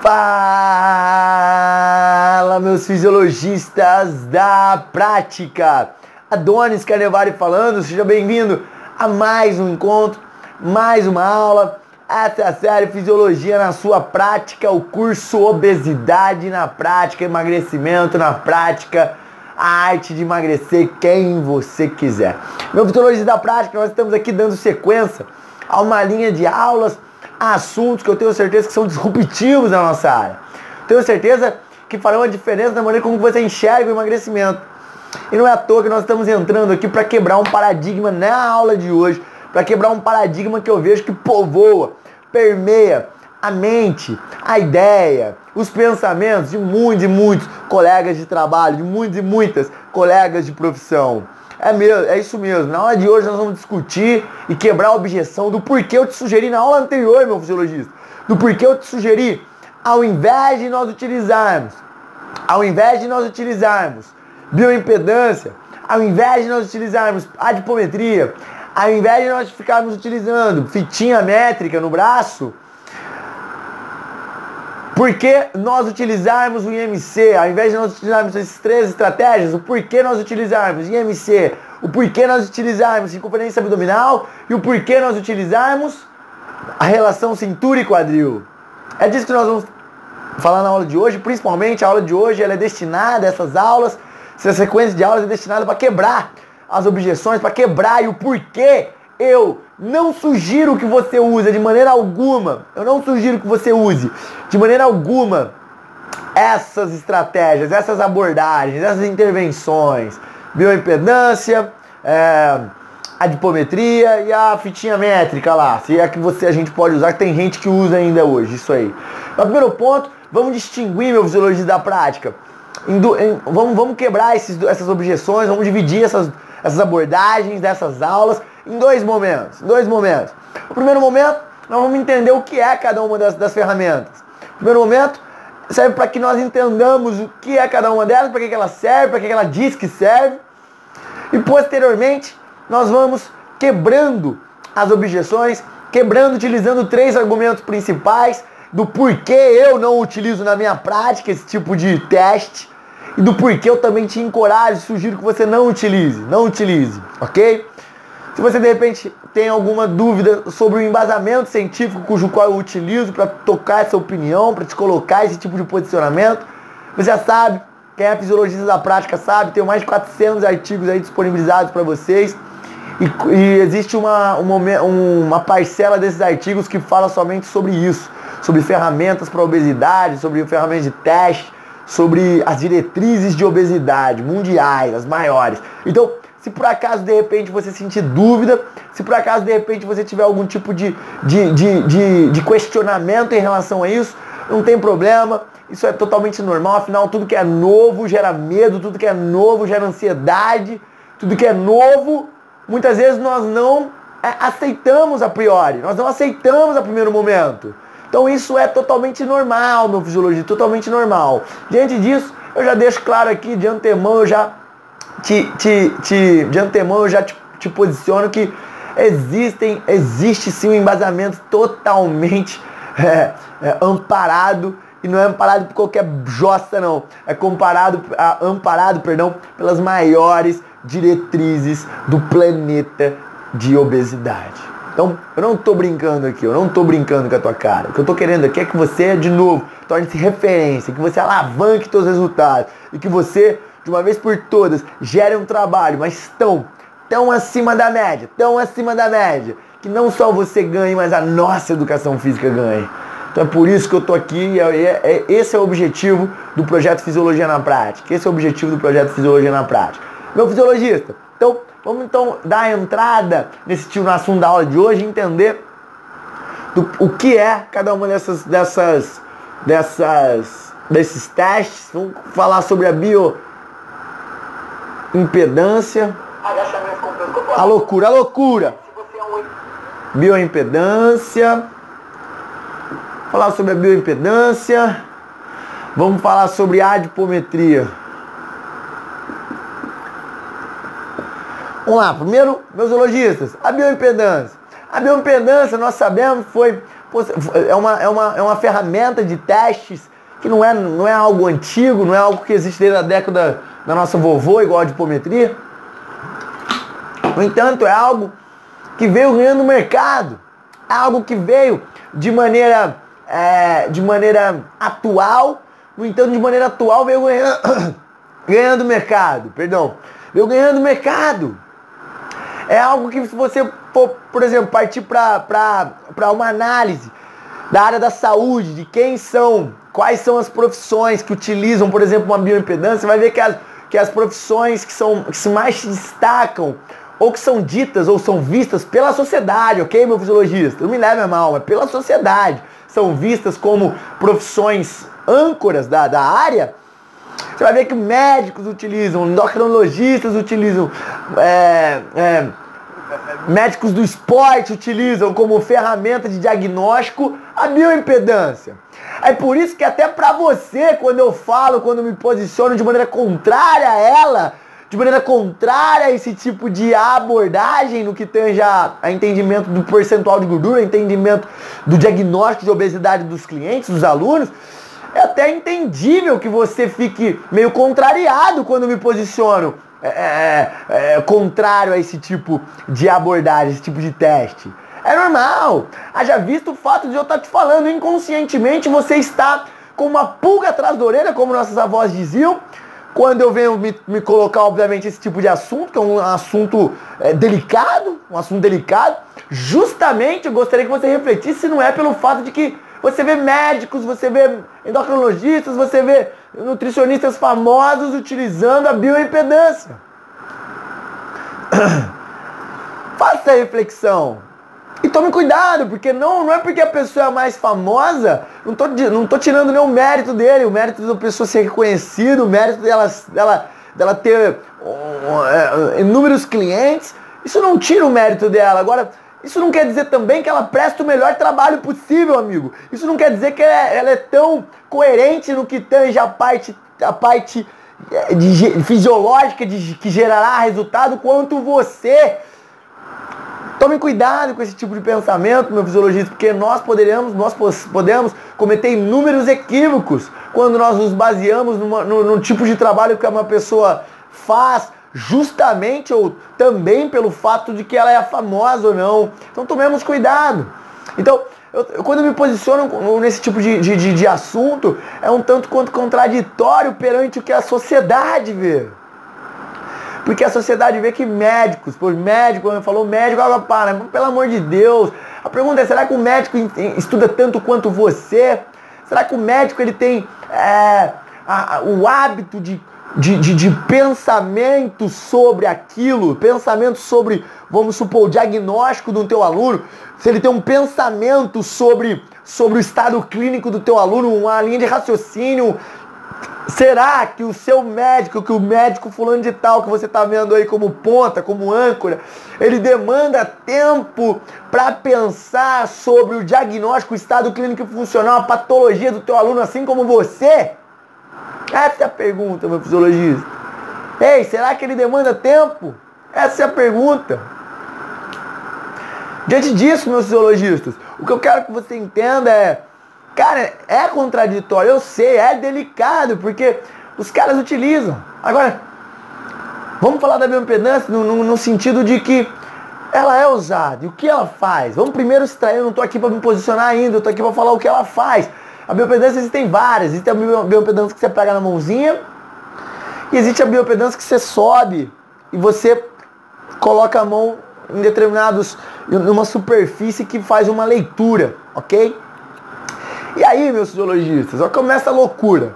Fala, meus fisiologistas da prática! Adonis Carnevale falando, seja bem-vindo a mais um encontro, mais uma aula. Essa é a série Fisiologia na sua prática, o curso Obesidade na prática, emagrecimento na prática, a arte de emagrecer quem você quiser. Meu fisiologista da prática, nós estamos aqui dando sequência a uma linha de aulas assuntos que eu tenho certeza que são disruptivos na nossa área. Tenho certeza que farão a diferença na maneira como você enxerga o emagrecimento. E não é à toa que nós estamos entrando aqui para quebrar um paradigma na aula de hoje, para quebrar um paradigma que eu vejo que povoa, permeia a mente, a ideia, os pensamentos de muitos e muitos colegas de trabalho, de muitos e muitas colegas de profissão. É mesmo, é isso mesmo. Na aula de hoje nós vamos discutir e quebrar a objeção do porquê eu te sugeri na aula anterior, meu fisiologista. Do porquê eu te sugeri, ao invés de nós utilizarmos, ao invés de nós utilizarmos bioimpedância, ao invés de nós utilizarmos adipometria, ao invés de nós ficarmos utilizando fitinha métrica no braço, porque nós utilizarmos o IMC, ao invés de nós utilizarmos essas três estratégias, o porquê nós utilizarmos IMC, o porquê nós utilizarmos circunferência abdominal e o porquê nós utilizarmos a relação cintura e quadril. É disso que nós vamos falar na aula de hoje, principalmente a aula de hoje ela é destinada, essas aulas, essa sequência de aulas é destinada para quebrar as objeções, para quebrar e o porquê eu não sugiro que você use de maneira alguma, eu não sugiro que você use de maneira alguma essas estratégias, essas abordagens, essas intervenções, bioimpedância, é, adipometria e a fitinha métrica lá, se é que você a gente pode usar, tem gente que usa ainda hoje, isso aí. Mas primeiro ponto, vamos distinguir, meu fisiologista da prática. Em, em, vamos, vamos quebrar esses, essas objeções, vamos dividir essas, essas abordagens dessas aulas em dois momentos. Dois momentos. O primeiro momento, nós vamos entender o que é cada uma das, das ferramentas. O primeiro momento serve para que nós entendamos o que é cada uma delas, para que, que ela serve, para que, que ela diz que serve. E posteriormente, nós vamos quebrando as objeções, quebrando, utilizando três argumentos principais do porquê eu não utilizo na minha prática esse tipo de teste e do porquê eu também te encorajo, sugiro que você não utilize, não utilize, ok? Se você de repente tem alguma dúvida sobre o embasamento científico cujo qual eu utilizo para tocar essa opinião, para te colocar esse tipo de posicionamento, você já sabe, quem é fisiologista da prática sabe, tem mais de 400 artigos aí disponibilizados para vocês. E, e, existe uma, uma, uma parcela desses artigos que fala somente sobre isso, sobre ferramentas para obesidade, sobre ferramentas de teste, sobre as diretrizes de obesidade mundiais, as maiores. Então, se por acaso de repente você sentir dúvida, se por acaso de repente você tiver algum tipo de, de, de, de, de questionamento em relação a isso, não tem problema, isso é totalmente normal, afinal tudo que é novo gera medo, tudo que é novo gera ansiedade, tudo que é novo, muitas vezes nós não é, aceitamos a priori, nós não aceitamos a primeiro momento. Então isso é totalmente normal, meu fisiologia, totalmente normal. Diante disso, eu já deixo claro aqui de antemão, eu já te, te, te, de antemão eu já te, te posiciono que existem, existe sim um embasamento totalmente é, é, amparado e não é amparado por qualquer jossa não, é comparado, amparado, perdão, pelas maiores diretrizes do planeta de obesidade. Então, eu não estou brincando aqui, eu não estou brincando com a tua cara. O que eu estou querendo aqui é que você, de novo, torne-se referência, que você alavanque seus resultados e que você de uma vez por todas, gerem um trabalho, mas tão, tão acima da média, tão acima da média, que não só você ganhe, mas a nossa educação física ganhe. Então é por isso que eu estou aqui, é, é, é, esse é o objetivo do projeto Fisiologia na Prática. Esse é o objetivo do projeto Fisiologia na Prática. Meu fisiologista, então vamos então dar entrada nesse tipo no assunto da aula de hoje, entender do, o que é cada uma dessas, dessas, dessas, desses testes. Vamos falar sobre a bio impedância. A loucura, a loucura. Bioimpedância. Falar sobre a bioimpedância. Vamos falar sobre adipometria. Vamos lá, primeiro, meus elogistas, a bioimpedância. A bioimpedância, nós sabemos, foi é uma, é uma, é uma ferramenta de testes que não é, não é algo antigo, não é algo que existe desde a década da nossa vovô, igual a dipometria. No entanto, é algo que veio ganhando mercado, é algo que veio de maneira, é, de maneira atual, no entanto, de maneira atual veio ganhando, ganhando mercado, perdão, veio ganhando mercado. É algo que se você for, por exemplo, partir para uma análise da área da saúde, de quem são, quais são as profissões que utilizam, por exemplo, uma bioimpedância, você vai ver que as, que as profissões que, são, que mais se destacam, ou que são ditas ou são vistas pela sociedade, ok, meu fisiologista? Não me leve a mal, mas pela sociedade, são vistas como profissões âncoras da, da área, você vai ver que médicos utilizam, endocrinologistas utilizam, é, é, médicos do esporte utilizam como ferramenta de diagnóstico a bioimpedância. É por isso que até para você, quando eu falo, quando me posiciono de maneira contrária a ela, de maneira contrária a esse tipo de abordagem no que tange a, a entendimento do percentual de gordura, entendimento do diagnóstico de obesidade dos clientes, dos alunos, é até entendível que você fique meio contrariado quando me posiciono é, é, é, é, contrário a esse tipo de abordagem, esse tipo de teste. É normal. Haja visto o fato de eu estar te falando inconscientemente, você está com uma pulga atrás da orelha, como nossas avós diziam, quando eu venho me, me colocar, obviamente, esse tipo de assunto, que é um assunto é, delicado, um assunto delicado, justamente eu gostaria que você refletisse se não é pelo fato de que você vê médicos, você vê endocrinologistas, você vê nutricionistas famosos utilizando a bioimpedância. Faça a reflexão. E tome cuidado, porque não, não é porque a pessoa é mais famosa, não tô, não tô tirando nenhum mérito dele, o mérito da pessoa ser reconhecida, o mérito dela, dela, dela ter uh, inúmeros clientes, isso não tira o mérito dela. Agora, isso não quer dizer também que ela presta o melhor trabalho possível, amigo. Isso não quer dizer que ela é, ela é tão coerente no que tange a parte, a parte eh, de, fisiológica de, que gerará resultado quanto você. Tome cuidado com esse tipo de pensamento, meu fisiologista, porque nós poderemos, nós podemos cometer inúmeros equívocos quando nós nos baseamos numa, no, no tipo de trabalho que uma pessoa faz, justamente ou também pelo fato de que ela é famosa ou não. Então tomemos cuidado. Então, eu, quando eu me posiciono nesse tipo de, de, de, assunto, é um tanto quanto contraditório perante o que a sociedade vê. Porque a sociedade vê que médicos, por médico, falou médico, ela para, pelo amor de Deus. A pergunta é, será que o médico estuda tanto quanto você? Será que o médico ele tem é, a, o hábito de de, de, de pensamento sobre aquilo, pensamento sobre, vamos supor, o diagnóstico do teu aluno, se ele tem um pensamento sobre, sobre o estado clínico do teu aluno, uma linha de raciocínio, será que o seu médico, que o médico fulano de tal que você está vendo aí como ponta, como âncora, ele demanda tempo para pensar sobre o diagnóstico, o estado clínico funcional, a patologia do teu aluno, assim como você? Essa é a pergunta, meu fisiologista. Ei, será que ele demanda tempo? Essa é a pergunta. Diante disso, meus fisiologistas, o que eu quero que você entenda é, cara, é contraditório, eu sei, é delicado, porque os caras utilizam. Agora, vamos falar da bioimpedância no, no, no sentido de que ela é usada. E o que ela faz? Vamos primeiro extrair, eu não estou aqui para me posicionar ainda, eu estou aqui para falar o que ela faz. A biopedância existem várias. Existe a biopedância que você pega na mãozinha. E existe a biopedância que você sobe e você coloca a mão em determinados, numa superfície que faz uma leitura, ok? E aí, meus fisiologistas, ó, começa a loucura.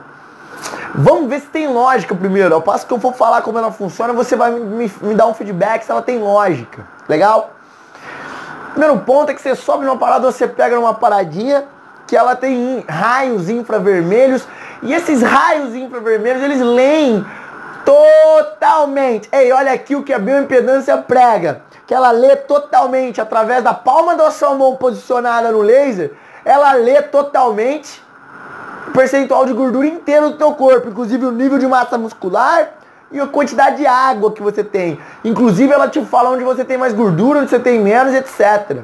Vamos ver se tem lógica primeiro. Ao passo que eu for falar como ela funciona, você vai me, me dar um feedback se ela tem lógica. Legal? Primeiro ponto é que você sobe numa parada, você pega numa paradinha que ela tem raios infravermelhos e esses raios infravermelhos eles leem totalmente. Ei, olha aqui o que a bioimpedância prega, que ela lê totalmente através da palma da sua mão posicionada no laser, ela lê totalmente o percentual de gordura inteiro do teu corpo, inclusive o nível de massa muscular e a quantidade de água que você tem. Inclusive ela te fala onde você tem mais gordura, onde você tem menos, etc.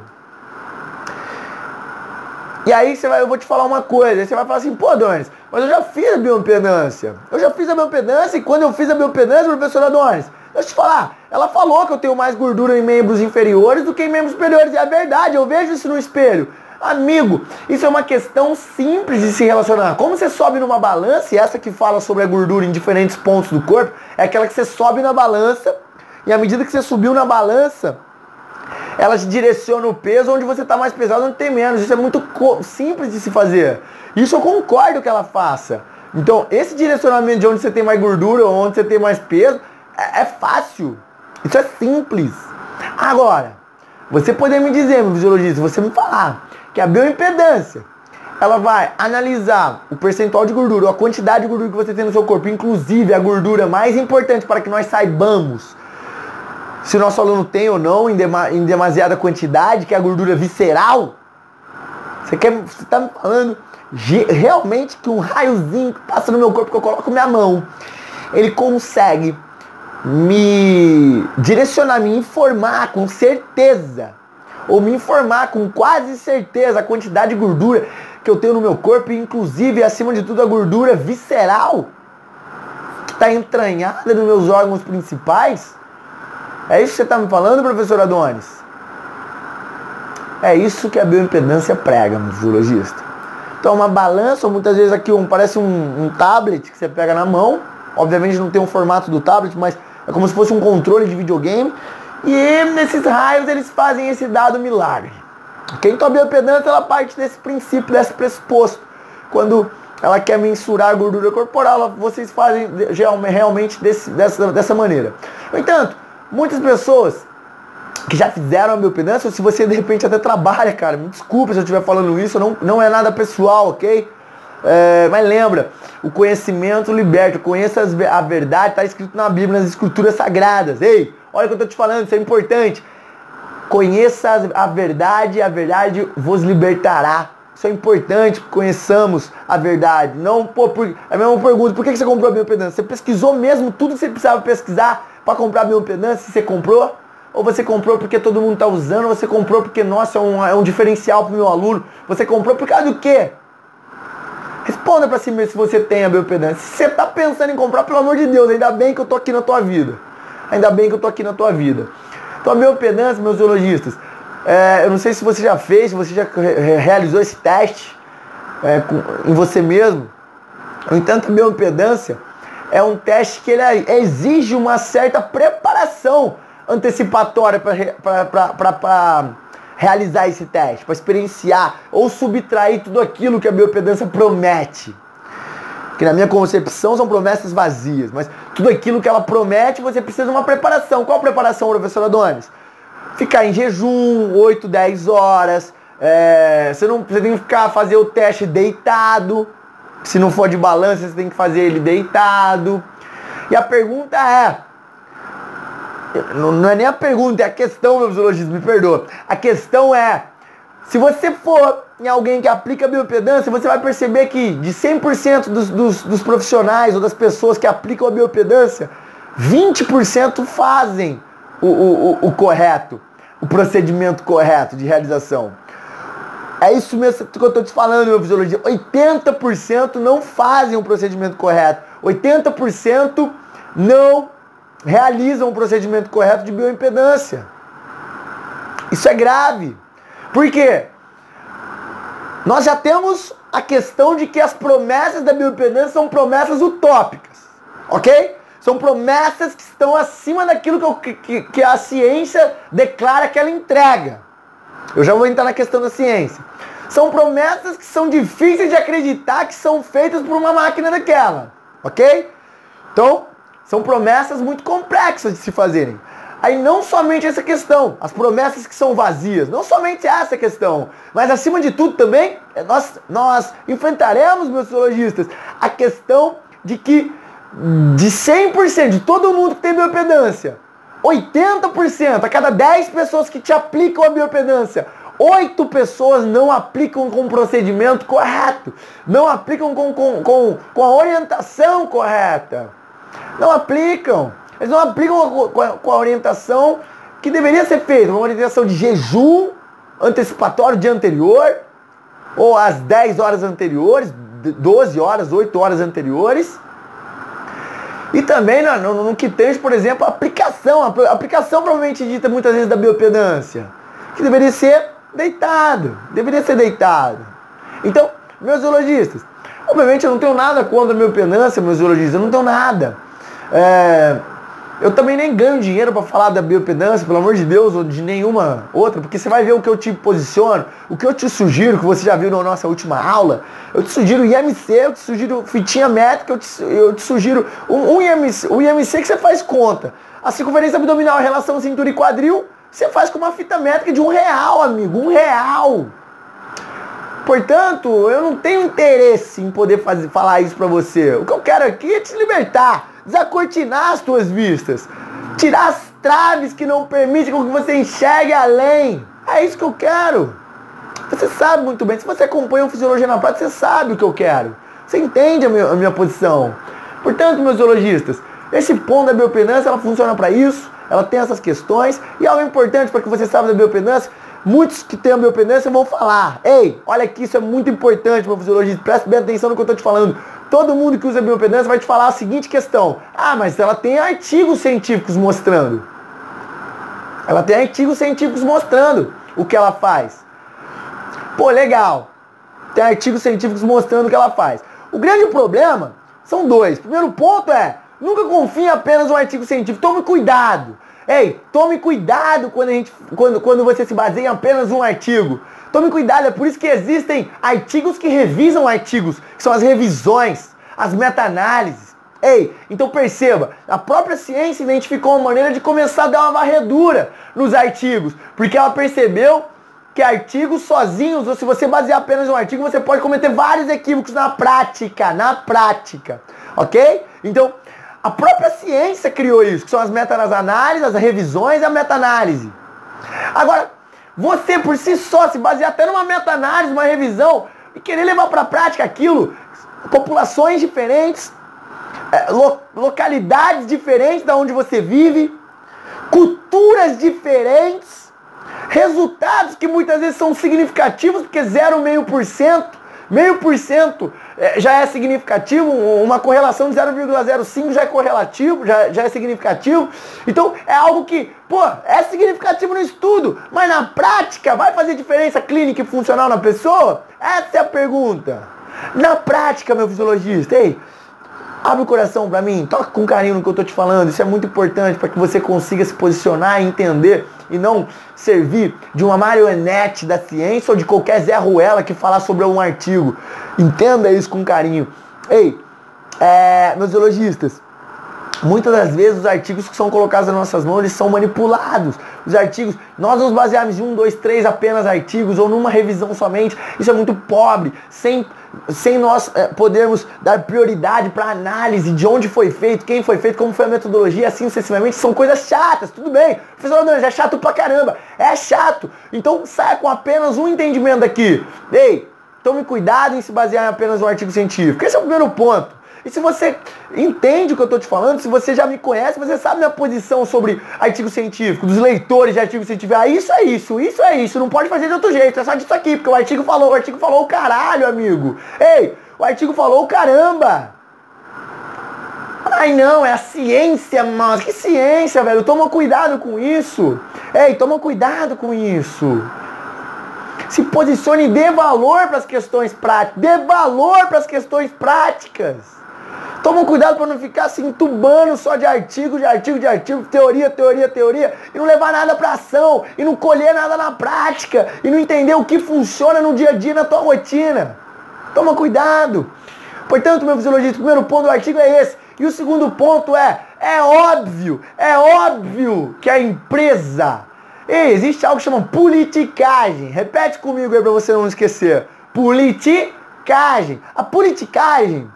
E aí você vai, eu vou te falar uma coisa, você vai falar assim, pô, Adonis, mas eu já fiz a bioimpedância. Eu já fiz a bioimpedância e quando eu fiz a bioimpedância, professor Adonis, deixa eu te falar, ela falou que eu tenho mais gordura em membros inferiores do que em membros superiores. E é verdade, eu vejo isso no espelho. Amigo, isso é uma questão simples de se relacionar. Como você sobe numa balança, e essa que fala sobre a gordura em diferentes pontos do corpo, é aquela que você sobe na balança, e à medida que você subiu na balança, ela te direciona o peso onde você está mais pesado, onde tem menos. Isso é muito simples de se fazer. Isso eu concordo que ela faça. Então, esse direcionamento de onde você tem mais gordura ou onde você tem mais peso é, é fácil. Isso é simples. Agora, você poder me dizer, meu fisiologista, você me falar que a bioimpedância ela vai analisar o percentual de gordura, a quantidade de gordura que você tem no seu corpo, inclusive a gordura mais importante para que nós saibamos se o nosso aluno tem ou não em, dema, em demasiada quantidade, que é a gordura visceral. Você quer, você tá me falando realmente que um raiozinho que passa no meu corpo que eu coloco minha mão, ele consegue me direcionar, me informar com certeza, ou me informar com quase certeza a quantidade de gordura que eu tenho no meu corpo, inclusive acima de tudo a gordura visceral que está entranhada nos meus órgãos principais. É isso que você está me falando, professor Adonis? É isso que a bioimpedância prega, meu fisiologista. Então uma balança, ou muitas vezes aqui um, parece um, um tablet que você pega na mão. Obviamente não tem um formato do tablet, mas é como se fosse um controle de videogame. E nesses raios eles fazem esse dado milagre. Quem a biopedância ela parte desse princípio, desse pressuposto. Quando ela quer mensurar a gordura corporal, vocês fazem realmente desse, dessa, dessa maneira. No entanto, muitas pessoas que já fizeram a biopedância, ou se você de repente até trabalha, cara, me desculpe se eu estiver falando isso, não, não é nada pessoal, ok? É, mas lembra, o conhecimento liberta, conheça a verdade, está escrito na Bíblia, nas escrituras sagradas. Ei, olha o que eu estou te falando, isso é importante. Conheça a verdade, a verdade vos libertará. Isso é importante que conheçamos a verdade. Não, pô, por, é a mesma pergunta, por que você comprou a bioimpedância? Você pesquisou mesmo tudo que você precisava pesquisar para comprar a bioimpedância? Você comprou? Ou você comprou porque todo mundo está usando? Ou você comprou porque, nossa, é um, é um diferencial para o meu aluno? Você comprou por causa do quê? Responda para si mesmo se você tem a biopedância. Se você está pensando em comprar, pelo amor de Deus, ainda bem que eu tô aqui na tua vida. Ainda bem que eu tô aqui na tua vida. Então a biopedância, meus zoologistas, é, eu não sei se você já fez, se você já realizou esse teste é, com, em você mesmo. No entanto, a biopedância é um teste que ele é, exige uma certa preparação antecipatória para realizar esse teste, para experienciar ou subtrair tudo aquilo que a biopedância promete. Que na minha concepção são promessas vazias, mas tudo aquilo que ela promete, você precisa de uma preparação. Qual preparação, professor Adonis? Ficar em jejum, 8, 10 horas. É, você, não, você tem que ficar, fazer o teste deitado. Se não for de balança, você tem que fazer ele deitado. E a pergunta é, não, é nem a pergunta, é a questão, meu zoologista, me perdoa. A questão é, se você for em alguém que aplica biopedância, você vai perceber que de 100% dos, dos, dos profissionais ou das pessoas que aplicam a biopedância, 20% fazem o, o, o, o correto, o procedimento correto de realização. É isso mesmo que eu estou te falando, meu fisiologia. 80% não fazem o procedimento correto. 80% não realizam um procedimento correto de bioimpedância. Isso é grave. Por quê? Nós já temos a questão de que as promessas da bioimpedância são promessas utópicas, ok? São promessas que estão acima daquilo que, que, que a ciência declara que ela entrega. Eu já vou entrar na questão da ciência. São promessas que são difíceis de acreditar que são feitas por uma máquina daquela, ok? Então, são promessas muito complexas de se fazerem. Aí não somente essa questão, as promessas que são vazias, não somente essa questão, mas acima de tudo também, é nós, nós enfrentaremos, meus zoologistas, a questão de que de 100% de todo mundo que tem biopedância, 80% a cada 10 pessoas que te aplicam a biopedância, 8 pessoas não aplicam com o procedimento correto, não aplicam com, com, com, com a orientação correta. Não aplicam. Eles não aplicam com a, orientação que deveria ser feita, uma orientação de jejum antecipatório dia anterior, ou às 10 horas anteriores, 12 horas, 8 horas anteriores. E também no, no, no que tem, por exemplo, a aplicação. A aplicação provavelmente dita muitas vezes da biopedância. Que deveria ser deitado. Deveria ser deitado. Então, meus zoologistas, obviamente eu não tenho nada contra a biopedância, meus zoologistas, eu não tenho nada. É, eu também nem ganho dinheiro para falar da biopedância, pelo amor de Deus, ou de nenhuma outra, porque você vai ver o que eu te posiciono, o que eu te sugiro, que você já viu na nossa última aula. Eu te sugiro IMC, eu te sugiro fitinha métrica, eu te, eu te sugiro um, um IMC, o IMC que você faz conta. A circunferência abdominal, a relação cintura e quadril, você faz com uma fita métrica de um real, amigo, um real. Portanto, eu não tenho interesse em poder fazer, falar isso para você. O que eu quero aqui é te libertar desacortinar as tuas vistas, tirar as traves que não permitem que você enxergue além. É isso que eu quero. Você sabe muito bem. Se você acompanha o Fisiologia na Prática, você sabe o que eu quero. Você entende a minha, a minha posição. Portanto, meus zoologistas, esse ponto da biopedância, ela funciona para isso. Ela tem essas questões. E algo importante para que você saiba da biopedância, muitos que têm a biopedância vão falar. Ei, olha aqui, isso é muito importante, meu fisiologista. Preste bem atenção no que eu estou te falando. Todo mundo que usa biopedância vai te falar a seguinte questão. Ah, mas ela tem artigos científicos mostrando. Ela tem artigos científicos mostrando o que ela faz. Pô, legal. Tem artigos científicos mostrando o que ela faz. O grande problema são dois. Primeiro ponto é, nunca confie apenas um artigo científico. Tome cuidado. Ei, tome cuidado quando, a gente, quando, quando você se baseia em apenas um artigo. Tome cuidado, é por isso que existem artigos que revisam artigos, que são as revisões, as meta-análises. Ei, então perceba, a própria ciência identificou uma maneira de começar a dar uma varredura nos artigos, porque ela percebeu que artigos sozinhos, ou se você basear apenas em um artigo, você pode cometer vários equívocos na prática, na prática, ok? Então, a própria ciência criou isso, que são as meta-análises, as revisões e a meta-análise. Agora, você por si só se basear até numa meta-análise, uma revisão e querer levar para a prática aquilo, populações diferentes, é, lo, localidades diferentes da onde você vive, culturas diferentes, resultados que muitas vezes são significativos, porque 0,5%, meio por cento já é significativo, uma correlação de 0,05 já é correlativo, já, já é significativo. Então é algo que, pô, é significativo no estudo, mas na prática vai fazer diferença clínica e funcional na pessoa? Essa é a pergunta. Na prática, meu fisiologista, ei, Abre o coração para mim, toca com carinho no que eu tô te falando. Isso é muito importante para que você consiga se posicionar e entender e não servir de uma marionete da ciência ou de qualquer Zé Ruela que falar sobre um artigo. Entenda isso com carinho. Ei, é, meus biologistas, Muitas das vezes os artigos que são colocados nas nossas mãos, eles são manipulados. Os artigos, nós nos baseamos em um, dois, três apenas artigos ou numa revisão somente. Isso é muito pobre, sem, sem nós é, podermos dar prioridade para análise de onde foi feito, quem foi feito, como foi a metodologia, assim sucessivamente. São coisas chatas, tudo bem. Professor André, é chato pra caramba. É chato. Então saia com apenas um entendimento aqui. Ei, tome cuidado em se basear em apenas um artigo científico. Esse é o primeiro ponto. E se você entende o que eu estou te falando, se você já me conhece, você sabe minha posição sobre artigo científico, dos leitores de artigo científico. Ah, isso é isso, isso é isso, não pode fazer de outro jeito, é só disso aqui, porque o artigo falou, o artigo falou o caralho, amigo. Ei, o artigo falou o caramba. Ai não, é a ciência, mas que ciência, velho? Toma cuidado com isso. Ei, toma cuidado com isso. Se posicione e dê valor para as questões práticas. Dê valor para as questões práticas. Toma cuidado para não ficar se entubando só de artigo, de artigo, de artigo, teoria, teoria, teoria, e não levar nada para ação, e não colher nada na prática, e não entender o que funciona no dia a dia na tua rotina. Toma cuidado. Portanto, meu fisiologista, o primeiro ponto do artigo é esse. E o segundo ponto é, é óbvio, é óbvio que a empresa, ei, existe algo que chama politicagem. Repete comigo aí para você não esquecer. Politicagem. A politicagem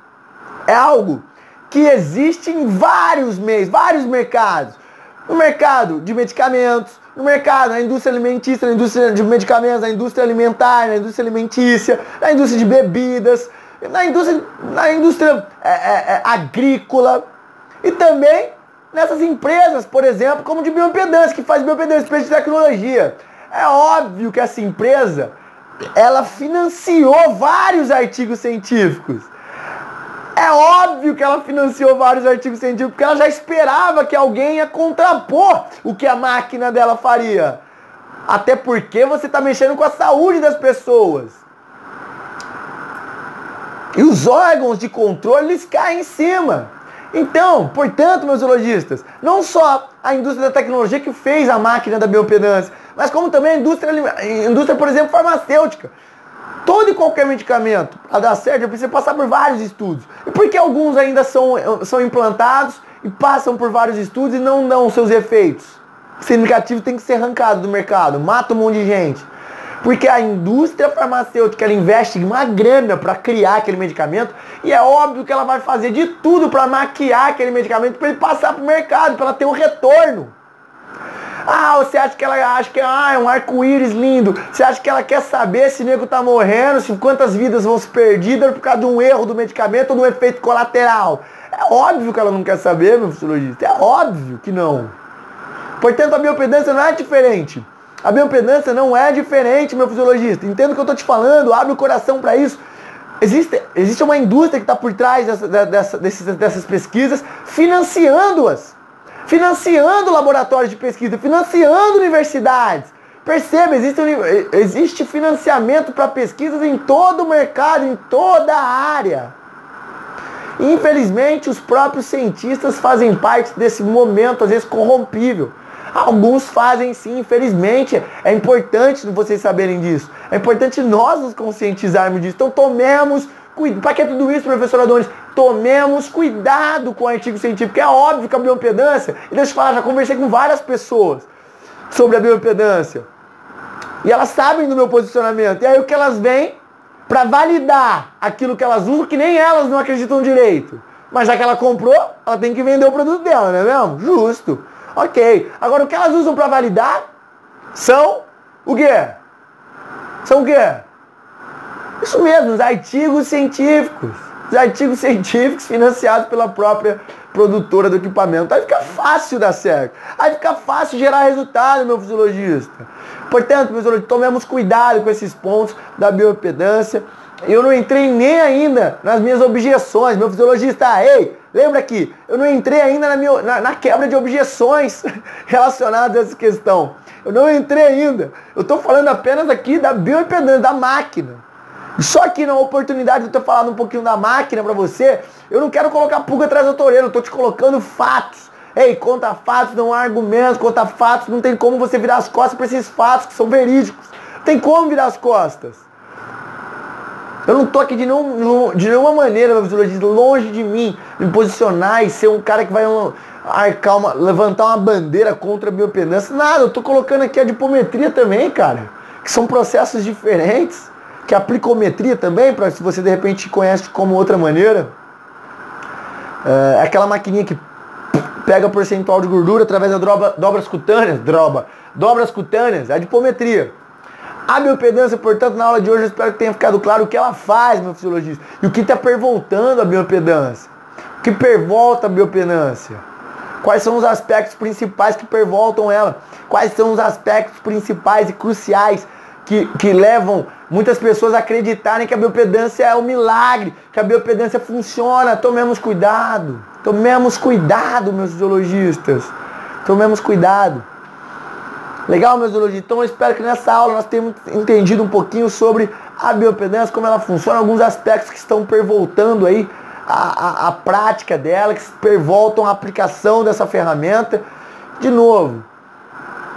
é algo que existe em vários meios, vários mercados. No mercado de medicamentos, no mercado, na indústria alimentícia, na indústria de medicamentos, na indústria alimentar, na indústria alimentícia, na indústria de bebidas, na indústria, na indústria é, é, é, agrícola e também nessas empresas, por exemplo, como de bioimpedância, que faz bioimpedância, de tecnologia. É óbvio que essa empresa ela financiou vários artigos científicos. É óbvio que ela financiou vários artigos científicos, porque ela já esperava que alguém ia contrapor o que a máquina dela faria. Até porque você está mexendo com a saúde das pessoas. E os órgãos de controle eles caem em cima. Então, portanto, meus zoologistas, não só a indústria da tecnologia que fez a máquina da biopedância, mas como também a indústria, a indústria por exemplo, farmacêutica. Todo e qualquer medicamento, para dar certo, precisa passar por vários estudos. E por que alguns ainda são, são implantados e passam por vários estudos e não dão seus efeitos? Significativo tem que ser arrancado do mercado, mata um monte de gente. Porque a indústria farmacêutica ela investe uma grana para criar aquele medicamento e é óbvio que ela vai fazer de tudo para maquiar aquele medicamento para ele passar para o mercado, para ela ter um retorno. Ah, você acha que ela acha que ah, é um arco-íris lindo? Você acha que ela quer saber se o nego tá morrendo, se quantas vidas vão se perdidas por causa de um erro do medicamento ou de um efeito colateral? É óbvio que ela não quer saber, meu fisiologista. É óbvio que não. Portanto, a biopedância não é diferente. A biopedância não é diferente, meu fisiologista. Entendo o que eu estou te falando, abre o coração para isso. Existe, existe uma indústria que está por trás dessa, dessa, dessas, dessas pesquisas, financiando-as financiando laboratórios de pesquisa, financiando universidades. Perceba, existe, existe financiamento para pesquisas em todo o mercado, em toda a área. Infelizmente, os próprios cientistas fazem parte desse momento, às vezes corrompível. Alguns fazem sim, infelizmente. É importante vocês saberem disso. É importante nós nos conscientizarmos disso. Então tomemos. Para que tudo isso, professor Adonis? tomemos cuidado com o artigo científico. É óbvio que a bioimpedância, e deixa eu falar, já conversei com várias pessoas sobre a bioimpedância. E elas sabem do meu posicionamento. E aí o que elas vêm para validar aquilo que elas usam, que nem elas não acreditam direito. Mas já que ela comprou, ela tem que vender o produto dela, não é mesmo? Justo. Ok. Agora o que elas usam para validar são o quê? São o quê? Isso mesmo, os artigos científicos artigos científicos financiados pela própria produtora do equipamento. Aí fica fácil dar certo. Aí fica fácil gerar resultado, meu fisiologista. Portanto, meus fisiologista, tomemos cuidado com esses pontos da biopedância. Eu não entrei nem ainda nas minhas objeções. Meu fisiologista, ei, lembra aqui, eu não entrei ainda na, minha, na, na quebra de objeções relacionadas a essa questão. Eu não entrei ainda. Eu estou falando apenas aqui da bioimpedância, da máquina. Só que na oportunidade de eu ter falado um pouquinho da máquina para você, eu não quero colocar pulga atrás da orelha, eu tô te colocando fatos. Ei, conta fatos, não há argumentos, conta fatos, não tem como você virar as costas para esses fatos que são verídicos. Não tem como virar as costas. Eu não tô aqui de, nenhum, de nenhuma maneira, meu fisiologista, longe de mim, me posicionar e ser um cara que vai arcar uma, levantar uma bandeira contra a biopedância. Nada, eu tô colocando aqui a dipometria também, cara. Que são processos diferentes que a plicometria também, para se você de repente conhece como outra maneira, é, é aquela maquininha que pega o percentual de gordura através das dobra, dobras cutâneas, droba, dobras cutâneas, a dipometria. A biopedância, portanto, na aula de hoje eu espero que tenha ficado claro o que ela faz, meu fisiologista, e o que está pervoltando a biopedância. O que pervolta a biopedância. Quais são os aspectos principais que pervoltam ela? Quais são os aspectos principais e cruciais que, que levam muitas pessoas a acreditarem que a biopedância é um milagre, que a biopedância funciona. Tomemos cuidado. Tomemos cuidado, meus zoologistas. Tomemos cuidado. Legal, meus zoologistas? Então eu espero que nessa aula nós tenhamos entendido um pouquinho sobre a biopedância, como ela funciona, alguns aspectos que estão pervoltando aí a, a, a prática dela, que pervoltam a aplicação dessa ferramenta. De novo,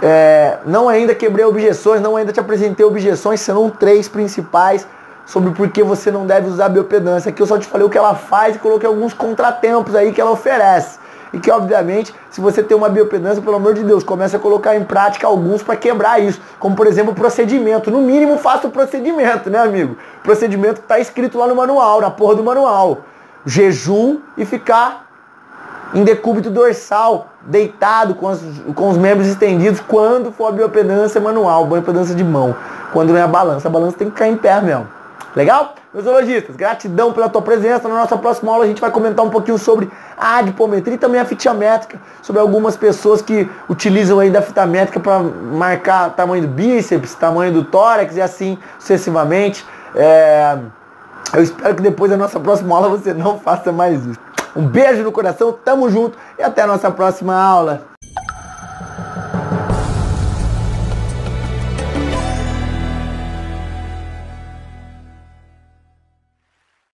é, não ainda quebrei objeções, não ainda te apresentei objeções, serão três principais sobre por que você não deve usar a biopedância. Aqui eu só te falei o que ela faz e coloquei alguns contratempos aí que ela oferece. E que, obviamente, se você tem uma biopedância, pelo amor de Deus, comece a colocar em prática alguns para quebrar isso. Como, por exemplo, o procedimento. No mínimo, faça o procedimento, né, amigo? Procedimento que está escrito lá no manual, na porra do manual. Jejum e ficar em decúbito dorsal, deitado com, com os membros estendidos quando for a biopedância manual, biopedância de mão, quando não é a balança. A balança tem que cair em pé mesmo. Legal? Meus zoologistas, gratidão pela tua presença. Na nossa próxima aula a gente vai comentar um pouquinho sobre a adipometria e também a fita métrica, sobre algumas pessoas que utilizam aí da fita métrica para marcar tamanho do bíceps, tamanho do tórax e assim sucessivamente. É... Eu espero que depois da nossa próxima aula você não faça mais isso. Um beijo no coração, tamo junto e até a nossa próxima aula.